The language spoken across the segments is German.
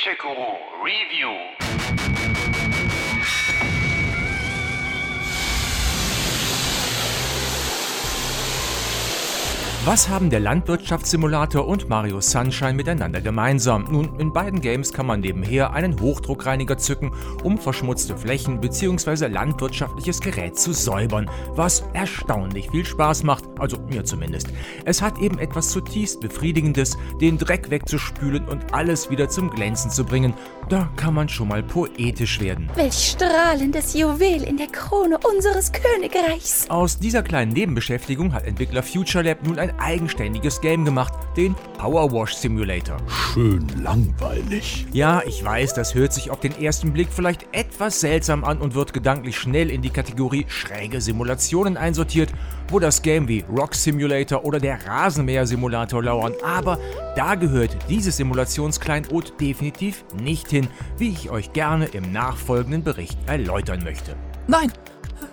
Nunchakuru Review. Was haben der Landwirtschaftssimulator und Mario Sunshine miteinander gemeinsam? Nun, in beiden Games kann man nebenher einen Hochdruckreiniger zücken, um verschmutzte Flächen bzw. landwirtschaftliches Gerät zu säubern, was erstaunlich viel Spaß macht, also mir zumindest. Es hat eben etwas zutiefst Befriedigendes, den Dreck wegzuspülen und alles wieder zum Glänzen zu bringen. Da kann man schon mal poetisch werden. Welch strahlendes Juwel in der Krone unseres Königreichs. Aus dieser kleinen Nebenbeschäftigung hat Entwickler Future Lab nun ein eigenständiges Game gemacht, den Power Wash Simulator. Schön langweilig. Ja, ich weiß, das hört sich auf den ersten Blick vielleicht etwas seltsam an und wird gedanklich schnell in die Kategorie schräge Simulationen einsortiert, wo das Game wie Rock Simulator oder der Rasenmäher Simulator lauern. Aber da gehört dieses Simulationskleinod definitiv nicht hin, wie ich euch gerne im nachfolgenden Bericht erläutern möchte. Nein,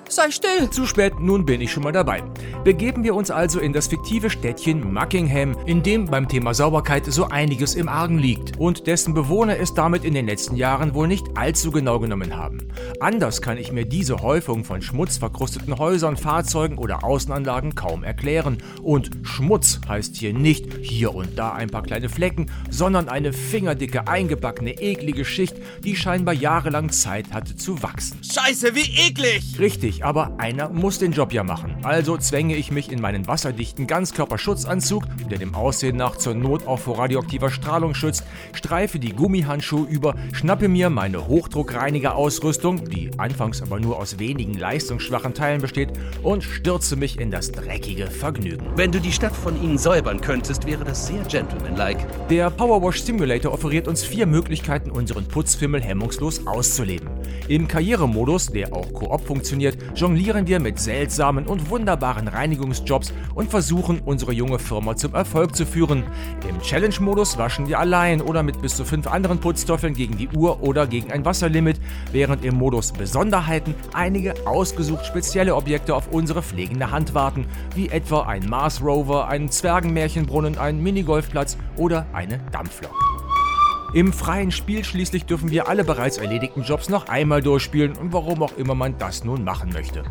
sei still. Zu spät, nun bin ich schon mal dabei. Begeben wir uns also in das fiktive Städtchen Muckingham, in dem beim Thema Sauberkeit so einiges im Argen liegt und dessen Bewohner es damit in den letzten Jahren wohl nicht allzu genau genommen haben. Anders kann ich mir diese Häufung von schmutzverkrusteten Häusern, Fahrzeugen oder Außenanlagen kaum erklären. Und Schmutz heißt hier nicht hier und da ein paar kleine Flecken, sondern eine fingerdicke, eingebackene, eklige Schicht, die scheinbar jahrelang Zeit hatte zu wachsen. Scheiße, wie eklig. Richtig, aber einer muss den Job ja machen. Also zwänge ich mich in meinen wasserdichten Ganzkörperschutzanzug, der dem Aussehen nach zur Not auch vor radioaktiver Strahlung schützt, streife die Gummihandschuhe über, schnappe mir meine Hochdruckreinigerausrüstung, die anfangs aber nur aus wenigen leistungsschwachen Teilen besteht, und stürze mich in das dreckige Vergnügen. Wenn du die Stadt von ihnen säubern könntest, wäre das sehr gentlemanlike. Der Powerwash Simulator offeriert uns vier Möglichkeiten, unseren Putzfimmel hemmungslos auszuleben. Im Karrieremodus, der auch Koop funktioniert, jonglieren wir mit seltsamen und wunderbaren Reinigungsjobs und versuchen, unsere junge Firma zum Erfolg zu führen. Im Challenge-Modus waschen wir allein oder mit bis zu fünf anderen Putztoffeln gegen die Uhr oder gegen ein Wasserlimit, während im Modus Besonderheiten einige ausgesucht spezielle Objekte auf unsere pflegende Hand warten, wie etwa ein Mars Rover, ein Zwergenmärchenbrunnen, ein Minigolfplatz oder eine Dampflok. Im freien Spiel schließlich dürfen wir alle bereits erledigten Jobs noch einmal durchspielen, warum auch immer man das nun machen möchte.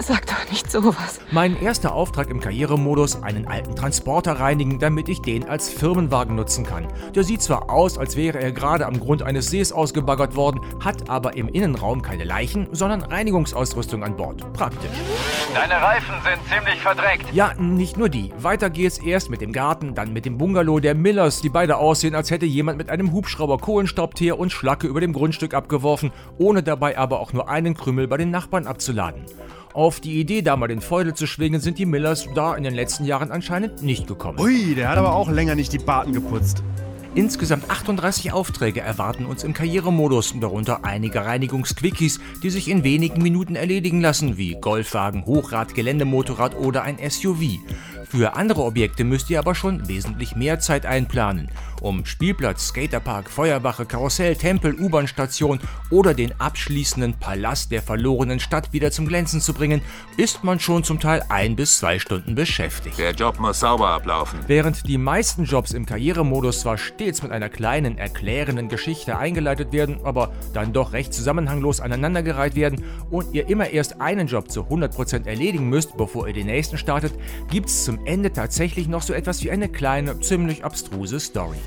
Sag doch nicht sowas. Mein erster Auftrag im Karrieremodus, einen alten Transporter reinigen, damit ich den als Firmenwagen nutzen kann. Der sieht zwar aus, als wäre er gerade am Grund eines Sees ausgebaggert worden, hat aber im Innenraum keine Leichen, sondern Reinigungsausrüstung an Bord. Praktisch. Deine Reifen sind ziemlich verdreckt. Ja, nicht nur die. Weiter geht's erst mit dem Garten, dann mit dem Bungalow der Millers, die beide aussehen, als hätte jemand mit einem Hubschrauber Kohlenstaubteer und Schlacke über dem Grundstück abgeworfen, ohne dabei aber auch nur einen Krümel bei den Nachbarn abzuladen. Auf die Idee, da mal den Feudel zu schwingen, sind die Millers da in den letzten Jahren anscheinend nicht gekommen. Ui, der hat aber auch länger nicht die Baten geputzt. Insgesamt 38 Aufträge erwarten uns im Karrieremodus, darunter einige Reinigungsquickies, die sich in wenigen Minuten erledigen lassen, wie Golfwagen, Hochrad, Geländemotorrad oder ein SUV. Für andere Objekte müsst ihr aber schon wesentlich mehr Zeit einplanen. Um Spielplatz, Skaterpark, Feuerwache, Karussell, Tempel, U-Bahn-Station oder den abschließenden Palast der verlorenen Stadt wieder zum Glänzen zu bringen, ist man schon zum Teil ein bis zwei Stunden beschäftigt. Der Job muss sauber ablaufen. Während die meisten Jobs im Karrieremodus zwar stets mit einer kleinen, erklärenden Geschichte eingeleitet werden, aber dann doch recht zusammenhanglos aneinandergereiht werden und ihr immer erst einen Job zu 100% erledigen müsst, bevor ihr den nächsten startet, gibt's zum Ende tatsächlich noch so etwas wie eine kleine, ziemlich abstruse Story.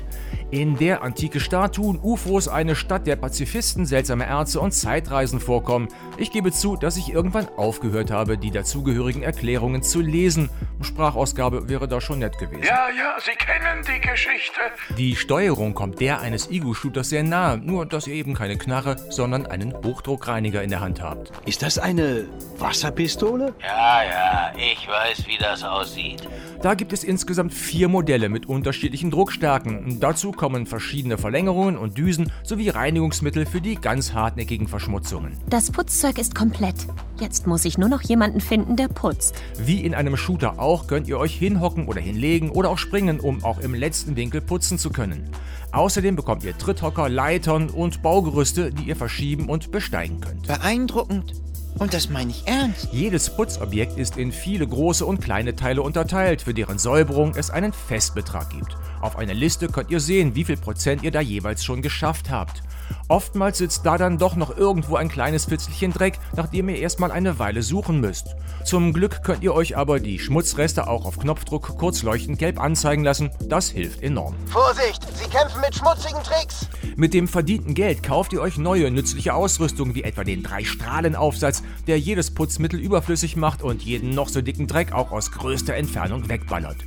In der antike Statuen, UFOs, eine Stadt der Pazifisten, seltsame Ärzte und Zeitreisen vorkommen. Ich gebe zu, dass ich irgendwann aufgehört habe, die dazugehörigen Erklärungen zu lesen. Sprachausgabe wäre da schon nett gewesen. Ja, ja, Sie kennen die Geschichte. Die Steuerung kommt der eines Ego-Shooters sehr nahe, nur dass ihr eben keine Knarre, sondern einen Hochdruckreiniger in der Hand habt. Ist das eine Wasserpistole? Ja, ja, ich weiß, wie das aussieht. Da gibt es insgesamt vier Modelle mit unterschiedlichen Druckstärken. Dazu kommen verschiedene Verlängerungen und Düsen sowie Reinigungsmittel für die ganz hartnäckigen Verschmutzungen. Das Putzzeug ist komplett. Jetzt muss ich nur noch jemanden finden, der putzt. Wie in einem Shooter auch, könnt ihr euch hinhocken oder hinlegen oder auch springen, um auch im letzten Winkel putzen zu können. Außerdem bekommt ihr Tritthocker, Leitern und Baugerüste, die ihr verschieben und besteigen könnt. Beeindruckend. Und das meine ich ernst. Jedes Putzobjekt ist in viele große und kleine Teile unterteilt, für deren Säuberung es einen Festbetrag gibt. Auf einer Liste könnt ihr sehen, wie viel Prozent ihr da jeweils schon geschafft habt. Oftmals sitzt da dann doch noch irgendwo ein kleines Fitzelchen Dreck, nachdem ihr erstmal eine Weile suchen müsst. Zum Glück könnt ihr euch aber die Schmutzreste auch auf Knopfdruck kurz leuchtend gelb anzeigen lassen. Das hilft enorm. Vorsicht, Sie kämpfen mit schmutzigen Tricks. Mit dem verdienten Geld kauft ihr euch neue nützliche Ausrüstung wie etwa den Drei-Strahlen-Aufsatz, der jedes Putzmittel überflüssig macht und jeden noch so dicken Dreck auch aus größter Entfernung wegballert.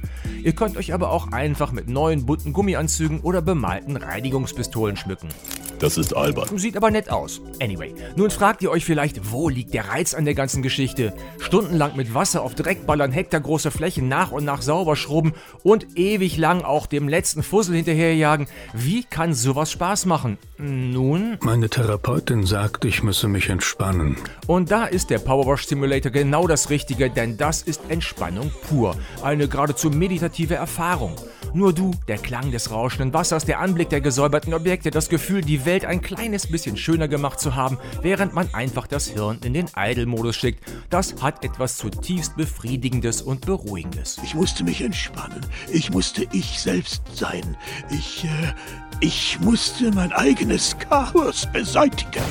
Ihr könnt euch aber auch einfach mit neuen bunten Gummianzügen oder bemalten Reinigungspistolen schmücken. Das ist albern. Sieht aber nett aus. Anyway, nun fragt ihr euch vielleicht, wo liegt der Reiz an der ganzen Geschichte? Stundenlang mit Wasser auf Dreck ballern, hektargroße Flächen nach und nach sauber schrubben und ewig lang auch dem letzten Fussel hinterherjagen. Wie kann sowas Spaß machen? Nun? Meine Therapeutin sagt, ich müsse mich entspannen. Und da ist der Powerwash Simulator genau das Richtige, denn das ist Entspannung pur. Eine geradezu meditative Erfahrung. Nur du, der Klang des rauschenden Wassers, der Anblick der gesäuberten Objekte, das Gefühl, die Welt ein kleines bisschen schöner gemacht zu haben, während man einfach das Hirn in den Idle-Modus schickt. Das hat etwas zutiefst Befriedigendes und Beruhigendes. Ich musste mich entspannen. Ich musste ich selbst sein. Ich, äh, ich musste mein eigenes Chaos beseitigen.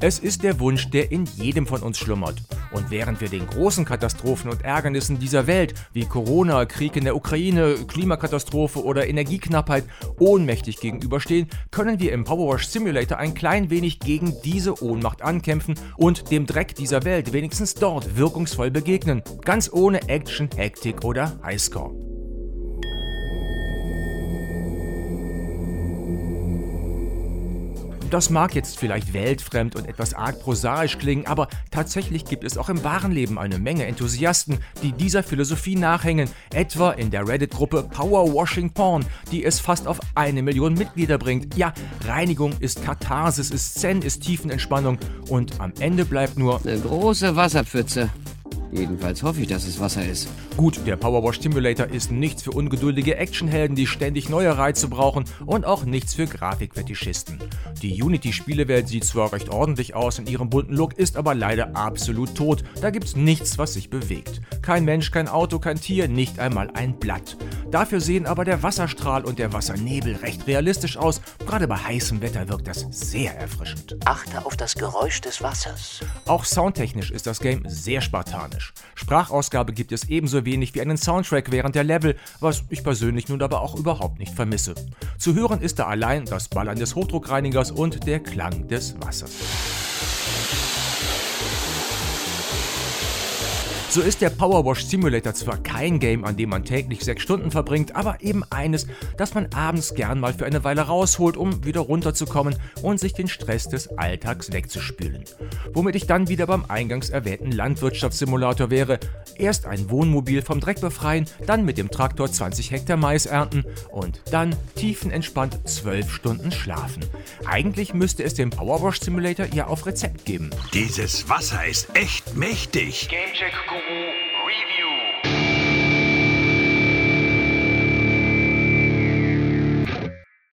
Es ist der Wunsch, der in jedem von uns schlummert. Und während wir den großen Katastrophen und Ärgernissen dieser Welt, wie Corona, Krieg in der Ukraine, Klimakatastrophe oder Energieknappheit, ohnmächtig gegenüberstehen, können wir im Powerwash Simulator ein klein wenig gegen diese Ohnmacht ankämpfen und dem Dreck dieser Welt wenigstens dort wirkungsvoll begegnen. Ganz ohne Action, Hektik oder Highscore. Das mag jetzt vielleicht weltfremd und etwas arg prosaisch klingen, aber tatsächlich gibt es auch im wahren Leben eine Menge Enthusiasten, die dieser Philosophie nachhängen, etwa in der Reddit-Gruppe Power Washing Porn, die es fast auf eine Million Mitglieder bringt. Ja, Reinigung ist Katharsis, ist Zen, ist Tiefenentspannung und am Ende bleibt nur eine große Wasserpfütze. Jedenfalls hoffe ich, dass es Wasser ist. Gut, der Powerwash Simulator ist nichts für ungeduldige Actionhelden, die ständig neue Reize brauchen und auch nichts für Grafikfetischisten. Die Unity-Spielewelt sieht zwar recht ordentlich aus in ihrem bunten Look, ist aber leider absolut tot. Da gibt's nichts, was sich bewegt. Kein Mensch, kein Auto, kein Tier, nicht einmal ein Blatt. Dafür sehen aber der Wasserstrahl und der Wassernebel recht realistisch aus. Gerade bei heißem Wetter wirkt das sehr erfrischend. Achte auf das Geräusch des Wassers. Auch soundtechnisch ist das Game sehr spartanisch. Sprachausgabe gibt es ebenso wenig wie einen Soundtrack während der Level, was ich persönlich nun aber auch überhaupt nicht vermisse. Zu hören ist da allein das Ballern des Hochdruckreinigers und der Klang des Wassers. So ist der Powerwash Simulator zwar kein Game, an dem man täglich sechs Stunden verbringt, aber eben eines, das man abends gern mal für eine Weile rausholt, um wieder runterzukommen und sich den Stress des Alltags wegzuspülen. Womit ich dann wieder beim eingangs erwähnten Landwirtschaftssimulator wäre. Erst ein Wohnmobil vom Dreck befreien, dann mit dem Traktor 20 Hektar Mais ernten und dann tiefenentspannt 12 Stunden schlafen. Eigentlich müsste es den Powerwash Simulator ja auf Rezept geben. Dieses Wasser ist echt mächtig. Gamecheck Thank you.